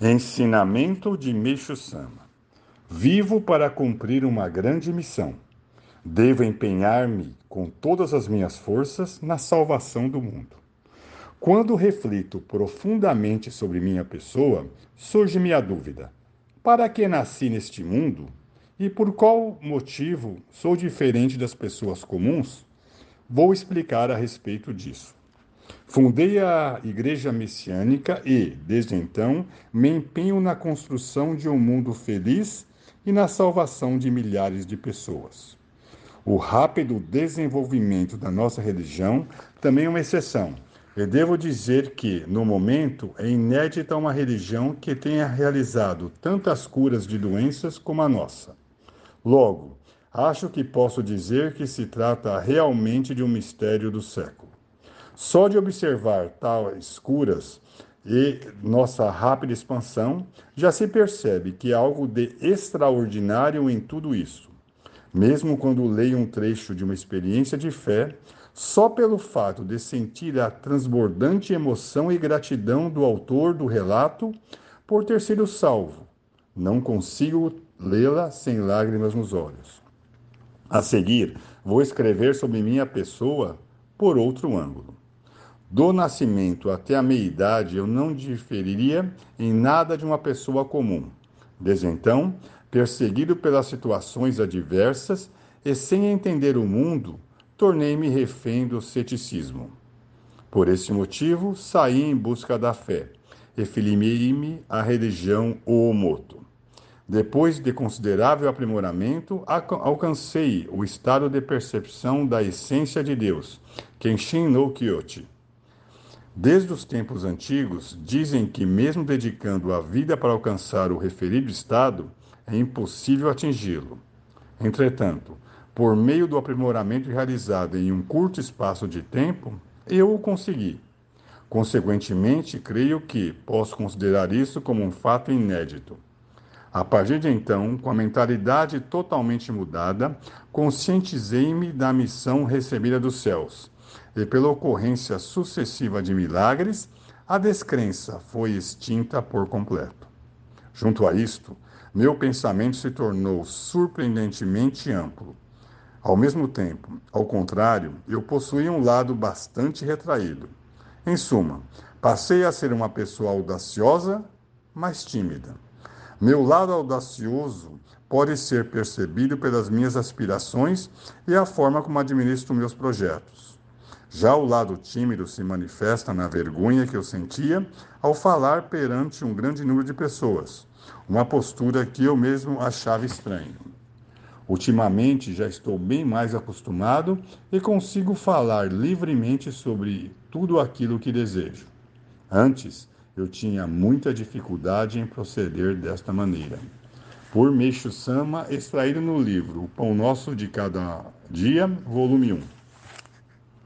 Ensinamento de Meixo Sama. Vivo para cumprir uma grande missão. Devo empenhar-me com todas as minhas forças na salvação do mundo. Quando reflito profundamente sobre minha pessoa, surge-me a dúvida: para que nasci neste mundo e por qual motivo sou diferente das pessoas comuns? Vou explicar a respeito disso. Fundei a Igreja Messiânica e, desde então, me empenho na construção de um mundo feliz e na salvação de milhares de pessoas. O rápido desenvolvimento da nossa religião também é uma exceção. E devo dizer que, no momento, é inédita uma religião que tenha realizado tantas curas de doenças como a nossa. Logo, acho que posso dizer que se trata realmente de um mistério do século. Só de observar tais curas e nossa rápida expansão, já se percebe que há algo de extraordinário em tudo isso. Mesmo quando leio um trecho de uma experiência de fé, só pelo fato de sentir a transbordante emoção e gratidão do autor do relato por ter sido salvo, não consigo lê-la sem lágrimas nos olhos. A seguir, vou escrever sobre minha pessoa por outro ângulo. Do nascimento até a meia-idade, eu não diferiria em nada de uma pessoa comum. Desde então, perseguido pelas situações adversas e sem entender o mundo, tornei-me refém do ceticismo. Por esse motivo, saí em busca da fé e filiei-me à religião Oomoto. Depois de considerável aprimoramento, alcancei o estado de percepção da essência de Deus, Kenshin no Kyochi Desde os tempos antigos, dizem que, mesmo dedicando a vida para alcançar o referido estado, é impossível atingi-lo. Entretanto, por meio do aprimoramento realizado em um curto espaço de tempo, eu o consegui. Consequentemente, creio que posso considerar isso como um fato inédito. A partir de então, com a mentalidade totalmente mudada, conscientizei-me da missão recebida dos céus e pela ocorrência sucessiva de milagres, a descrença foi extinta por completo. Junto a isto, meu pensamento se tornou surpreendentemente amplo. Ao mesmo tempo, ao contrário, eu possuía um lado bastante retraído. Em suma, passei a ser uma pessoa audaciosa, mas tímida. Meu lado audacioso pode ser percebido pelas minhas aspirações e a forma como administro meus projetos. Já o lado tímido se manifesta na vergonha que eu sentia ao falar perante um grande número de pessoas, uma postura que eu mesmo achava estranha. Ultimamente já estou bem mais acostumado e consigo falar livremente sobre tudo aquilo que desejo. Antes, eu tinha muita dificuldade em proceder desta maneira. Por Meixo Sama, extraído no livro O Pão Nosso de Cada Dia, volume 1.